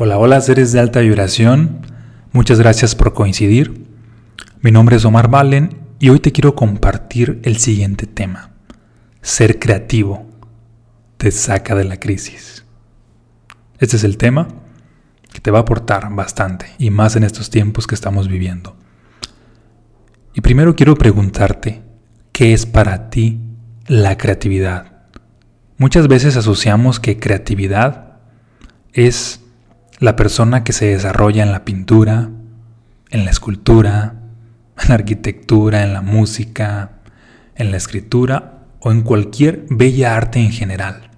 Hola, hola seres de alta vibración, muchas gracias por coincidir. Mi nombre es Omar Valen y hoy te quiero compartir el siguiente tema. Ser creativo te saca de la crisis. Este es el tema que te va a aportar bastante y más en estos tiempos que estamos viviendo. Y primero quiero preguntarte, ¿qué es para ti la creatividad? Muchas veces asociamos que creatividad es la persona que se desarrolla en la pintura, en la escultura, en la arquitectura, en la música, en la escritura o en cualquier bella arte en general.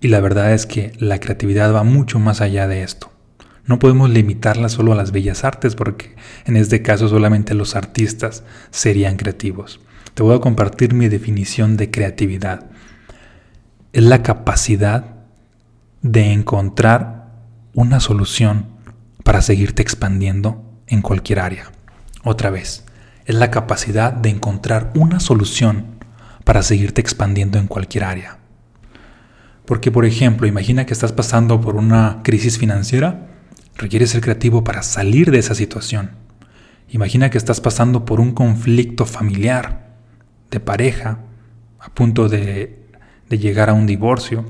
Y la verdad es que la creatividad va mucho más allá de esto. No podemos limitarla solo a las bellas artes porque en este caso solamente los artistas serían creativos. Te voy a compartir mi definición de creatividad. Es la capacidad de encontrar una solución para seguirte expandiendo en cualquier área. Otra vez, es la capacidad de encontrar una solución para seguirte expandiendo en cualquier área. Porque, por ejemplo, imagina que estás pasando por una crisis financiera, requieres ser creativo para salir de esa situación. Imagina que estás pasando por un conflicto familiar, de pareja, a punto de, de llegar a un divorcio,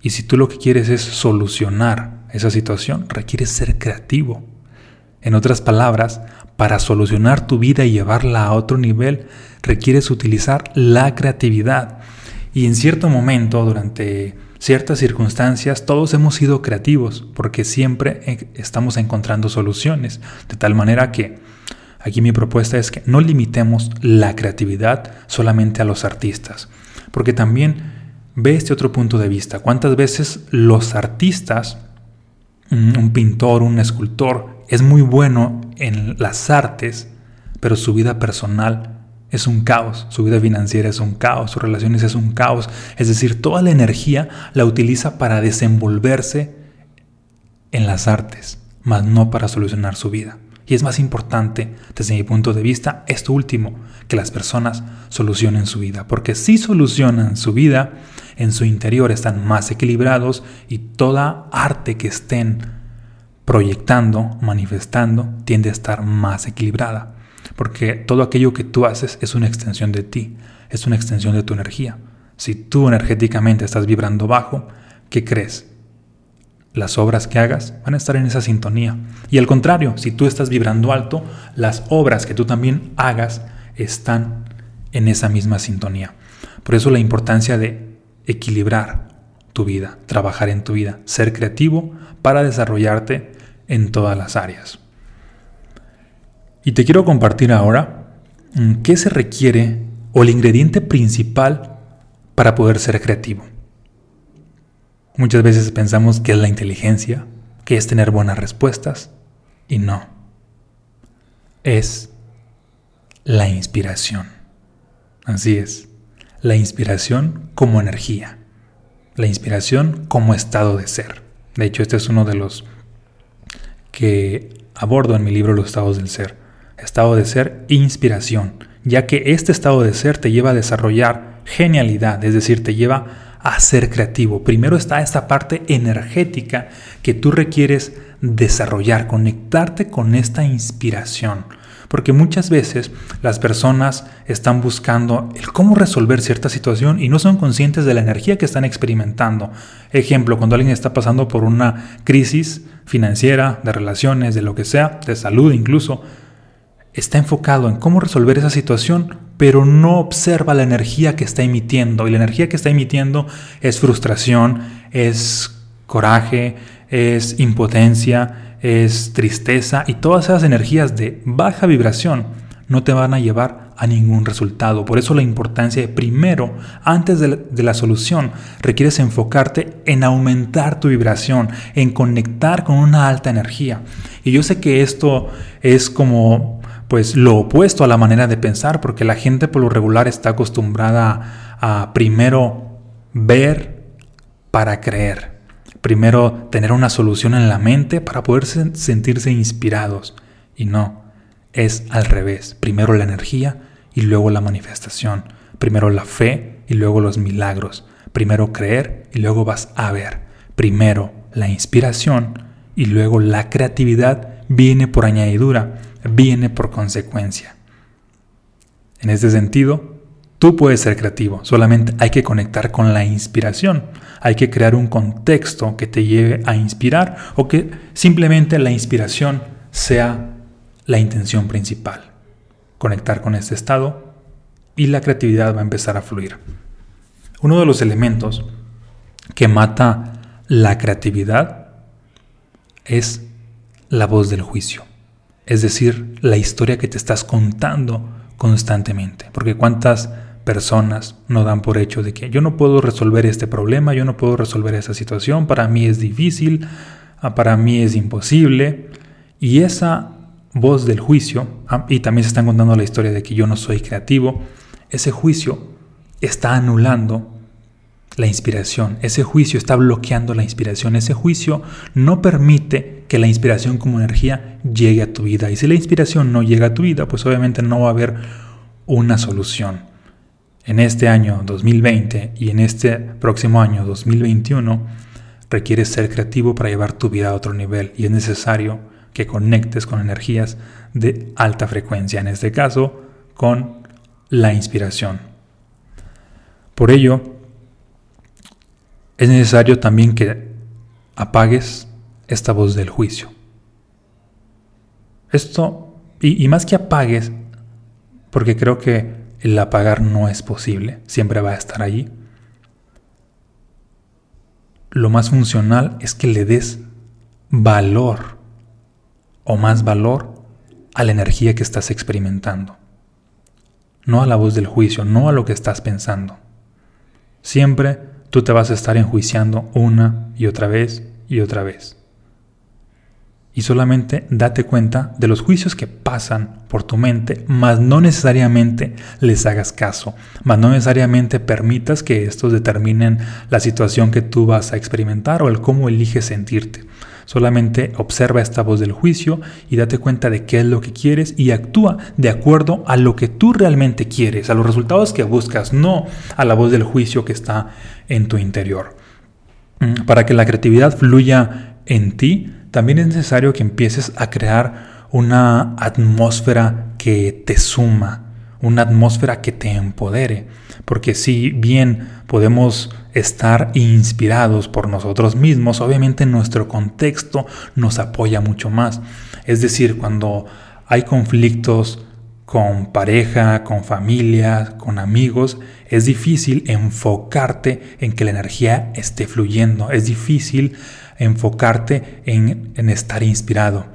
y si tú lo que quieres es solucionar esa situación, requieres ser creativo. En otras palabras, para solucionar tu vida y llevarla a otro nivel, requieres utilizar la creatividad. Y en cierto momento, durante ciertas circunstancias, todos hemos sido creativos porque siempre e, estamos encontrando soluciones. De tal manera que aquí mi propuesta es que no limitemos la creatividad solamente a los artistas. Porque también ve este otro punto de vista. ¿Cuántas veces los artistas, un pintor, un escultor, es muy bueno en las artes, pero su vida personal es un caos, su vida financiera es un caos, sus relaciones es un caos. Es decir, toda la energía la utiliza para desenvolverse en las artes, mas no para solucionar su vida. Y es más importante, desde mi punto de vista, esto último, que las personas solucionen su vida. Porque si solucionan su vida, en su interior están más equilibrados y toda arte que estén proyectando, manifestando, tiende a estar más equilibrada. Porque todo aquello que tú haces es una extensión de ti, es una extensión de tu energía. Si tú energéticamente estás vibrando bajo, ¿qué crees? las obras que hagas van a estar en esa sintonía. Y al contrario, si tú estás vibrando alto, las obras que tú también hagas están en esa misma sintonía. Por eso la importancia de equilibrar tu vida, trabajar en tu vida, ser creativo para desarrollarte en todas las áreas. Y te quiero compartir ahora mm, qué se requiere o el ingrediente principal para poder ser creativo. Muchas veces pensamos que es la inteligencia, que es tener buenas respuestas, y no. Es la inspiración. Así es, la inspiración como energía, la inspiración como estado de ser. De hecho, este es uno de los que abordo en mi libro Los estados del ser. Estado de ser, inspiración, ya que este estado de ser te lleva a desarrollar genialidad, es decir, te lleva a a ser creativo. Primero está esta parte energética que tú requieres desarrollar, conectarte con esta inspiración. Porque muchas veces las personas están buscando el cómo resolver cierta situación y no son conscientes de la energía que están experimentando. Ejemplo, cuando alguien está pasando por una crisis financiera, de relaciones, de lo que sea, de salud incluso, está enfocado en cómo resolver esa situación pero no observa la energía que está emitiendo. Y la energía que está emitiendo es frustración, es coraje, es impotencia, es tristeza y todas esas energías de baja vibración no te van a llevar a ningún resultado. Por eso la importancia de primero, antes de la, de la, solución, requieres enfocarte en aumentar tu vibración, en conectar con una alta energía. Y yo sé que esto es como pues lo opuesto a la manera de pensar, porque la gente por lo regular está acostumbrada a primero ver para creer, primero tener una solución en la mente para poder sentirse inspirados. Y no, es al revés, primero la energía y luego la manifestación, primero la fe y luego los milagros, primero creer y luego vas a ver, primero la inspiración y luego la creatividad viene por añadidura, viene por consecuencia. En este sentido, tú puedes ser creativo, solamente hay que conectar con la inspiración, hay que crear un contexto que te lleve a inspirar o que simplemente la inspiración sea la intención principal. Conectar con este estado y la creatividad va a empezar a fluir. Uno de los elementos que mata la creatividad es la voz del juicio, es decir, la historia que te estás contando constantemente. Porque cuántas personas no dan por hecho de que yo no puedo resolver este problema, yo no puedo resolver esa situación, para mí es difícil, ah, para mí es imposible. Y esa voz del juicio, ah, y también se están contando la historia de que yo no soy creativo, ese juicio está anulando la inspiración, ese juicio está bloqueando la inspiración, ese juicio no permite que la inspiración como energía llegue a tu vida. Y si la inspiración no llega a tu vida, pues obviamente no va a haber una solución. En este año 2020 y en este próximo año 2021, requieres ser creativo para llevar tu vida a otro nivel y es necesario que conectes con energías de alta frecuencia, en este caso con la inspiración. Por ello, es necesario también que apagues esta voz del juicio. Esto, y, más que apagues, porque creo que el apagar no es posible, siempre va a estar allí. Lo más funcional es que le des valor o más valor a la energía que estás experimentando. No a la voz del juicio, no a lo que estás pensando. Siempre tú te vas a estar enjuiciando una y otra vez y otra vez. Y solamente date cuenta de los juicios que pasan por tu mente, mas no necesariamente les hagas caso, mas no necesariamente permitas que estos determinen la situación que tú vas a experimentar o el cómo eliges sentirte. Solamente observa esta voz del juicio y date cuenta de qué es lo que quieres y actúa de acuerdo a lo que tú realmente quieres, a los resultados que buscas, no a la voz del juicio que está en tu interior. Mm, para que la creatividad fluya en ti, también es necesario que empieces a crear una atmósfera que te suma, una atmósfera que te empodere. Porque si bien podemos estar inspirados por nosotros mismos, obviamente nuestro contexto nos apoya mucho más. Es decir, cuando hay conflictos con pareja, con familia, con amigos, es difícil enfocarte en que la energía esté fluyendo. Es difícil enfocarte en, en estar inspirado.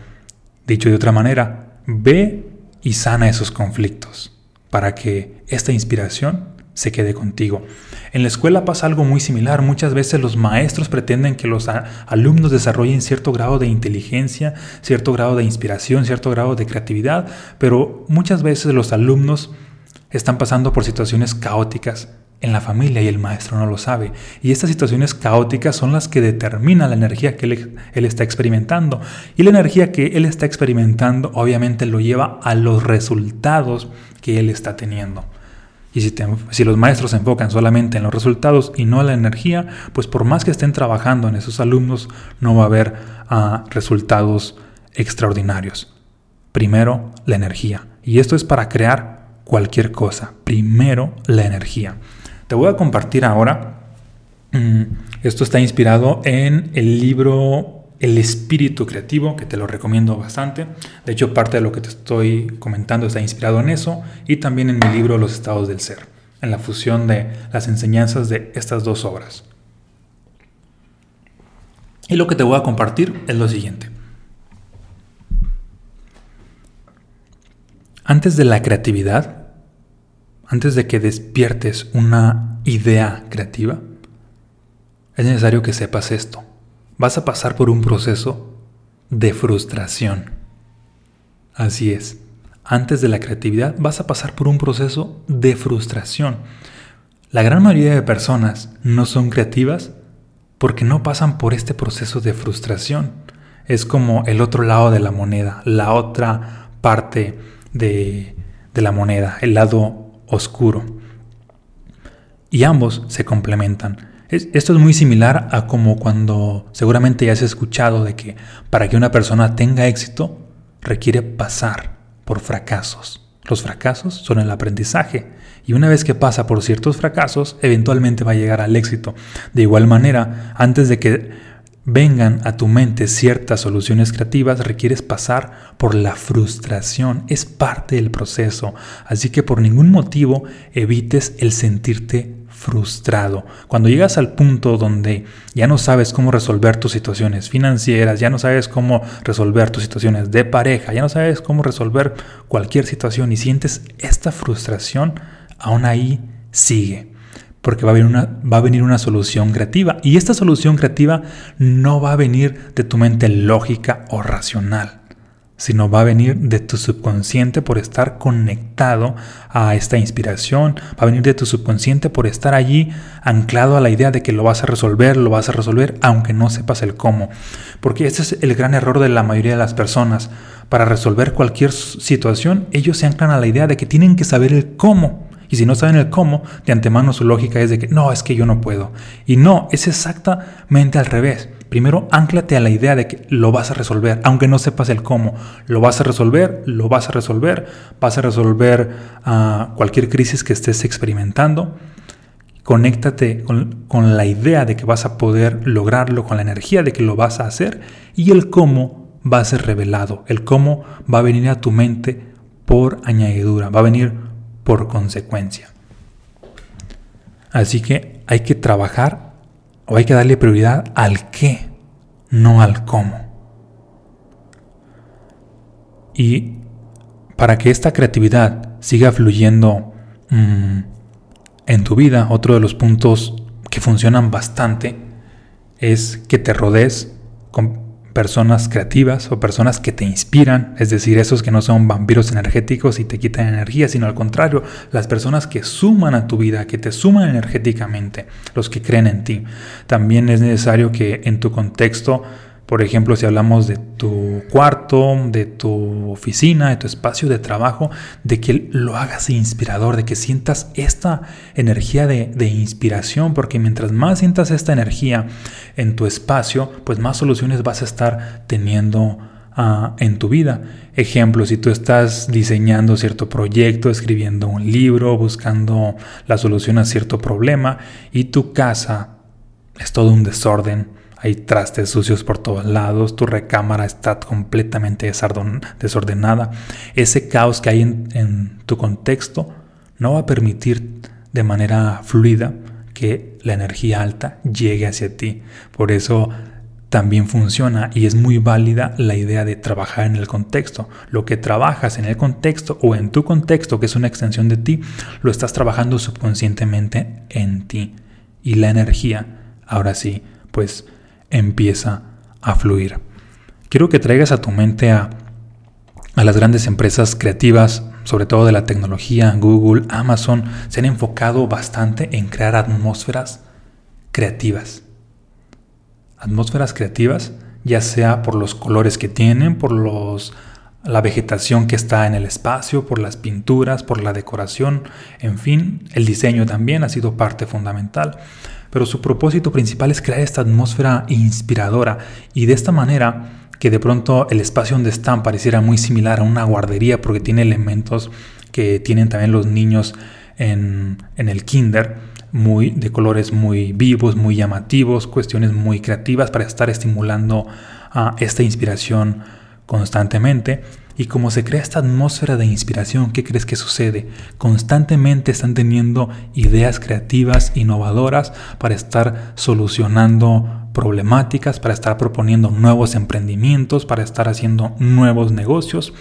Dicho de otra manera, ve y sana esos conflictos para que esta inspiración se quede contigo. En la escuela pasa algo muy similar. Muchas veces los maestros pretenden que los alumnos desarrollen cierto grado de inteligencia, cierto grado de inspiración, cierto grado de creatividad, pero muchas veces los alumnos están pasando por situaciones caóticas en la familia y el maestro no lo sabe. Y estas situaciones caóticas son las que determinan la energía que él, está experimentando. Y la energía que él está experimentando obviamente lo lleva a los resultados que él está teniendo. Y si, los maestros se enfocan solamente en los resultados y no en la energía, pues por más que estén trabajando en esos alumnos, no va a haber ah, resultados extraordinarios. Primero, la energía. Y esto es para crear cualquier cosa. Primero, la energía. Te voy a compartir ahora. Mm, esto está inspirado en el libro el espíritu creativo, que te lo recomiendo bastante. De hecho, parte de lo que te estoy comentando está inspirado en eso y también en mi libro Los estados del ser, en la fusión de las enseñanzas de estas dos obras. Y lo que te voy a compartir es lo siguiente. Antes de la creatividad, antes de que despiertes una idea creativa, es necesario que sepas esto vas a pasar por un proceso de frustración. Así es, antes de la creatividad vas a pasar por un proceso de frustración. La gran mayoría de personas no son creativas porque no pasan por este proceso de frustración. Es como el otro lado de la moneda, la otra parte de, de la moneda, el lado oscuro. Y ambos se complementan. esto es muy similar a como cuando seguramente ya has escuchado de que para que una persona tenga éxito requiere pasar por fracasos. Los fracasos son el aprendizaje y una vez que pasa por ciertos fracasos, eventualmente va a llegar al éxito. De igual manera, antes de que vengan a tu mente ciertas soluciones creativas, requieres pasar por la frustración. Es parte del proceso. Así que por ningún motivo evites el sentirte frustrado. Cuando llegas al punto donde ya no sabes cómo resolver tus situaciones financieras, ya no sabes cómo resolver tus situaciones de pareja, ya no sabes cómo resolver cualquier situación y sientes esta frustración, aún ahí sigue porque va a, venir una, va a venir una solución creativa. Y esta solución creativa no va a venir de tu mente lógica o racional, sino va a venir de tu subconsciente por estar conectado a esta inspiración, va a venir de tu subconsciente por estar allí anclado a la idea de que lo vas a resolver, lo vas a resolver aunque no sepas el cómo. Porque ese es el gran error de la mayoría de las personas. Para resolver cualquier situación, ellos se anclan a la idea de que tienen que saber el cómo. Y si no saben el cómo, de antemano su lógica es de que no, es que yo no puedo. Y no, es exactamente al revés. Primero, anclate a la idea de que lo vas a resolver, aunque no sepas el cómo. Lo vas a resolver, lo vas a resolver, vas a resolver ah, cualquier crisis que estés experimentando. Conéctate con, con la idea de que vas a poder lograrlo, con la energía de que lo vas a hacer y el cómo va a ser revelado. El cómo va a venir a tu mente por añadidura, va a venir por consecuencia. Así que hay que trabajar o hay que darle prioridad al qué, no al cómo. Y para que esta creatividad siga fluyendo mm, en tu vida, otro de los puntos que funcionan bastante es que te rodees con personas creativas o personas que te inspiran, es decir, esos que no son vampiros energéticos y te quitan energía, sino al contrario, las personas que suman a tu vida, que te suman energéticamente, los que creen en ti. También es necesario que en tu contexto por ejemplo, si hablamos de tu cuarto, de tu oficina, de tu espacio de trabajo, de que lo hagas inspirador, de que sientas esta energía de, inspiración, porque mientras más sientas esta energía en tu espacio, pues más soluciones vas a estar teniendo ah, en tu vida. Ejemplo, si tú estás diseñando cierto proyecto, escribiendo un libro, buscando la solución a cierto problema y tu casa es todo un desorden, hay trastes sucios por todos lados, tu recámara está completamente desordenada. Ese caos que hay en, tu contexto no va a permitir de manera fluida que la energía alta llegue hacia ti. Por eso también funciona y es muy válida la idea de trabajar en el contexto. Lo que trabajas en el contexto o en tu contexto, que es una extensión de ti, lo estás trabajando subconscientemente en ti. Y la energía, ahora sí, pues empieza a fluir. Quiero que traigas a tu mente a, las grandes empresas creativas, sobre todo de la tecnología, Google, Amazon, se han enfocado bastante en crear atmósferas creativas. Atmósferas creativas, ya sea por los colores que tienen, por los la vegetación que está en el espacio, por las pinturas, por la decoración, en fin, el diseño también ha sido parte fundamental pero su propósito principal es crear esta atmósfera inspiradora y de esta manera que de pronto el espacio donde están pareciera muy similar a una guardería porque tiene elementos que tienen también los niños en, el kinder, muy, de colores muy vivos, muy llamativos, cuestiones muy creativas para estar estimulando a esta inspiración constantemente. Y como se crea esta atmósfera de inspiración, ¿qué crees que sucede? Constantemente están teniendo ideas creativas, innovadoras para estar solucionando problemáticas, para estar proponiendo nuevos emprendimientos, para estar haciendo nuevos negocios,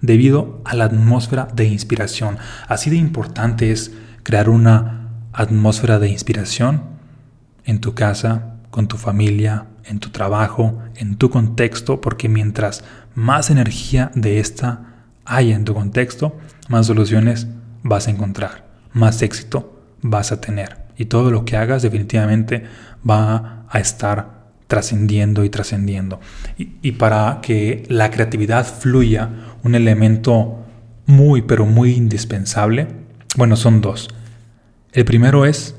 debido a la atmósfera de inspiración. Así de importante es crear una atmósfera de inspiración en tu casa, con tu familia, en tu trabajo, en tu contexto, porque mientras más energía de esta haya en tu contexto, más soluciones vas a encontrar, más éxito vas a tener. Y todo lo que hagas definitivamente va a estar trascendiendo y trascendiendo. Y, y, para que la creatividad fluya, un elemento muy, pero muy indispensable, bueno, son dos. El primero es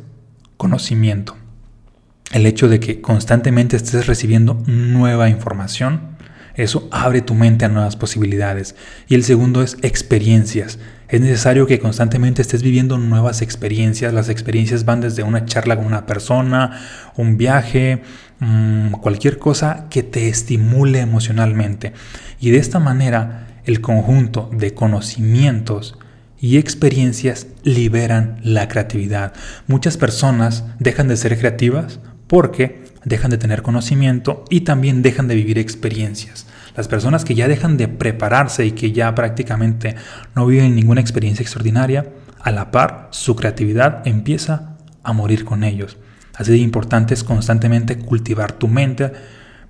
conocimiento. El hecho de que constantemente estés recibiendo nueva información, eso abre tu mente a nuevas posibilidades. Y el segundo es experiencias. Es necesario que constantemente estés viviendo nuevas experiencias. Las experiencias van desde una charla con una persona, un viaje, mm, cualquier cosa que te estimule emocionalmente. Y de esta manera el conjunto de conocimientos y experiencias liberan la creatividad. Muchas personas dejan de ser creativas porque dejan de tener conocimiento y también dejan de vivir experiencias. Las personas que ya dejan de prepararse y que ya prácticamente no viven ninguna experiencia extraordinaria, a la par su creatividad empieza a morir con ellos. Así de importante es constantemente cultivar tu mente,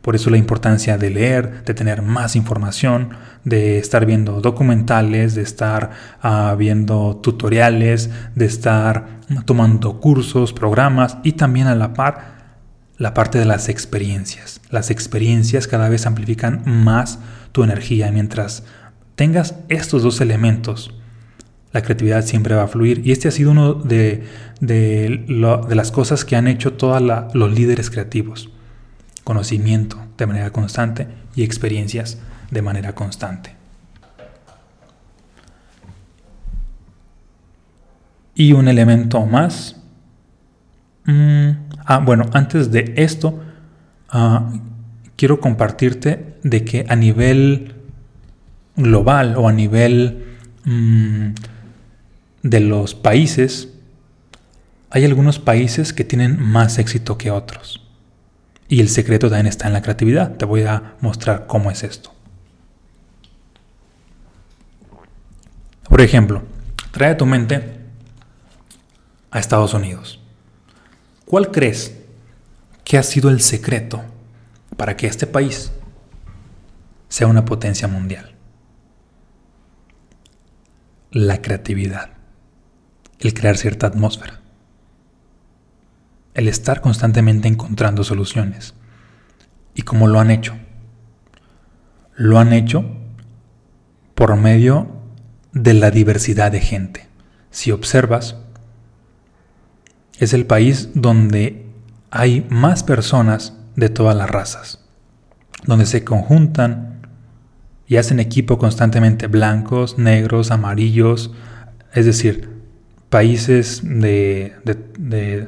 por eso la importancia de leer, de tener más información, de estar viendo documentales, de estar ah, viendo tutoriales, de estar tomando cursos, programas y también a la par la parte de las experiencias. Las experiencias cada vez amplifican más tu energía. Mientras tengas estos dos elementos, la creatividad siempre va a fluir. Y este ha sido uno de, de, las cosas que han hecho todos los líderes creativos. Conocimiento de manera constante y experiencias de manera constante. Y un elemento más. Mm, Ah, bueno, antes de esto, ah, quiero compartirte de que a nivel global o a nivel mm, de los países, hay algunos países que tienen más éxito que otros. Y el secreto también está en la creatividad. Te voy a mostrar cómo es esto. Por ejemplo, trae a tu mente a Estados Unidos. ¿Cuál crees que ha sido el secreto para que este país sea una potencia mundial? La creatividad, el crear cierta atmósfera, el estar constantemente encontrando soluciones. ¿Y cómo lo han hecho? Lo han hecho por medio de la diversidad de gente. Si observas, es el país donde hay más personas de todas las razas, donde se conjuntan y hacen equipo constantemente blancos, negros, amarillos, es decir, países de, de,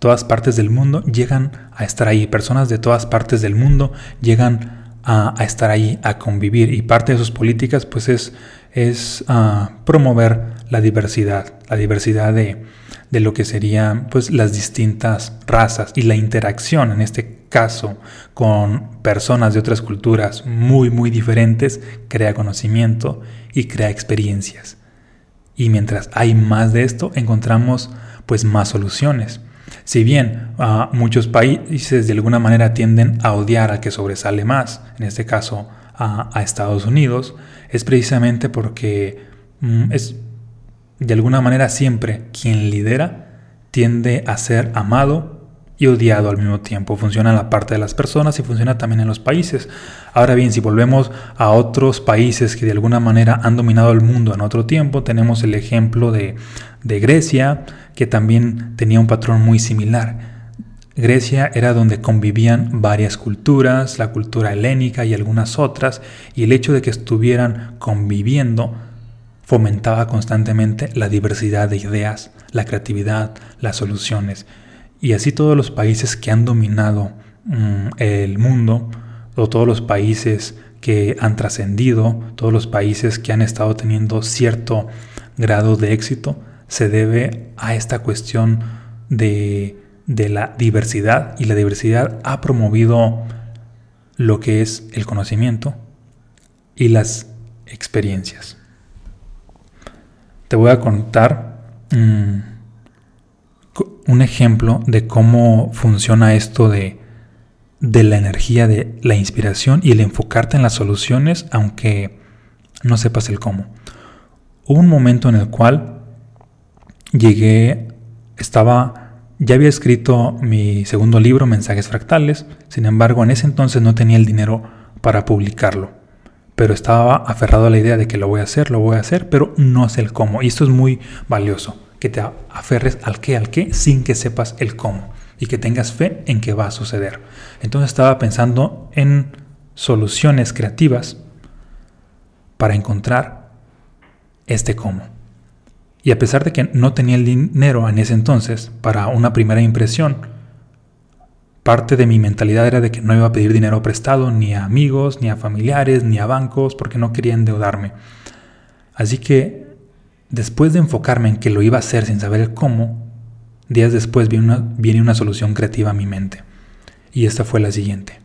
todas partes del mundo llegan a estar ahí, personas de todas partes del mundo llegan a, estar ahí, a convivir y parte de sus políticas pues es, es ah, promover la diversidad, la diversidad de, de lo que serían pues las distintas razas y la interacción en este caso con personas de otras culturas muy muy diferentes crea conocimiento y crea experiencias. Y mientras hay más de esto encontramos pues más soluciones. Si bien ah, muchos países de alguna manera tienden a odiar al que sobresale más, en este caso a, Estados Unidos, es precisamente porque mm, es de alguna manera siempre quien lidera tiende a ser amado y odiado al mismo tiempo. Funciona en la parte de las personas y funciona también en los países. Ahora bien, si volvemos a otros países que de alguna manera han dominado el mundo en otro tiempo, tenemos el ejemplo de, de Grecia, que también tenía un patrón muy similar. Grecia era donde convivían varias culturas, la cultura helénica y algunas otras, y el hecho de que estuvieran conviviendo fomentaba constantemente la diversidad de ideas, la creatividad, las soluciones. Y así todos los países que han dominado mm, el mundo, o todos los países que han trascendido, todos los países que han estado teniendo cierto grado de éxito, se debe a esta cuestión de, de la diversidad. Y la diversidad ha promovido lo que es el conocimiento y las experiencias te voy a contar mm, un ejemplo de cómo funciona esto de, de la energía, de la inspiración y el enfocarte en las soluciones, aunque no sepas el cómo. Hubo un momento en el cual llegué, estaba, ya había escrito mi segundo libro, Mensajes Fractales, sin embargo en ese entonces no tenía el dinero para publicarlo pero estaba aferrado a la idea de que lo voy a hacer, lo voy a hacer, pero no sé el cómo. Y esto es muy valioso, que te aferres al qué, al qué, sin que sepas el cómo. y que tengas fe en que va a suceder. Entonces estaba pensando en soluciones creativas para encontrar este cómo. Y a pesar de que no tenía el dinero en ese entonces para una primera impresión, parte de mi mentalidad era de que no iba a pedir dinero prestado ni a amigos, ni a familiares, ni a bancos, porque no quería endeudarme. Así que después de enfocarme en que lo iba a hacer sin saber cómo, días después viene una, viene una solución creativa a mi mente. Y esta fue la siguiente.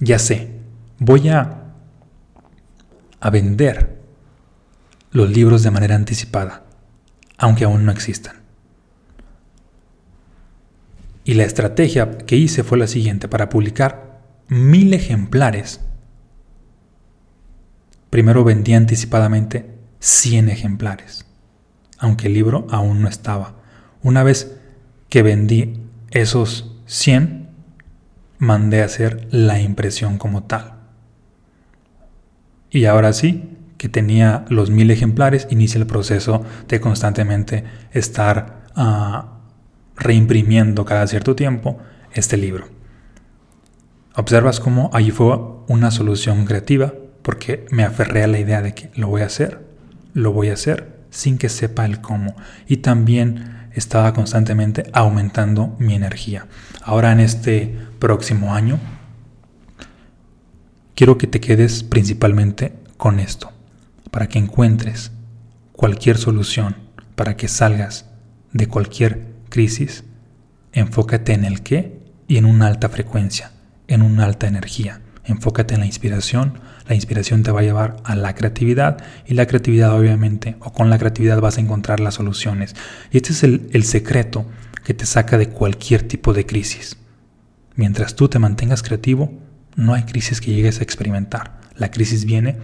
Ya sé, voy a, a vender los libros de manera anticipada aunque aún no existan. Y la estrategia que hice fue la siguiente, para publicar mil ejemplares. Primero vendí anticipadamente 100 ejemplares, aunque el libro aún no estaba. Una vez que vendí esos 100, mandé a hacer la impresión como tal. Y ahora sí, que tenía los mil ejemplares, inicia el proceso de constantemente estar ah, reimprimiendo cada cierto tiempo este libro. Observas cómo ahí fue una solución creativa porque me aferré a la idea de que lo voy a hacer, lo voy a hacer sin que sepa el cómo. Y también estaba constantemente aumentando mi energía. Ahora en este próximo año, quiero que te quedes principalmente con esto para que encuentres cualquier solución, para que salgas de cualquier crisis, enfócate en el qué y en una alta frecuencia, en una alta energía. Enfócate en la inspiración, la inspiración te va a llevar a la creatividad y la creatividad obviamente, o con la creatividad vas a encontrar las soluciones. Y este es el, el secreto que te saca de cualquier tipo de crisis. Mientras tú te mantengas creativo, no hay crisis que llegues a experimentar. La crisis viene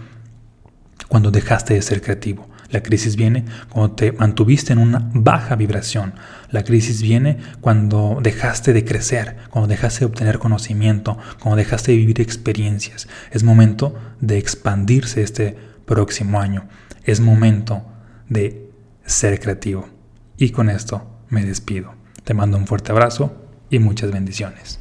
cuando dejaste de ser creativo. La crisis viene cuando te mantuviste en una baja vibración. La crisis viene cuando dejaste de crecer, cuando dejaste de obtener conocimiento, cuando dejaste de vivir experiencias. Es momento de expandirse este próximo año. Es momento de ser creativo. Y con esto me despido. Te mando un fuerte abrazo y muchas bendiciones.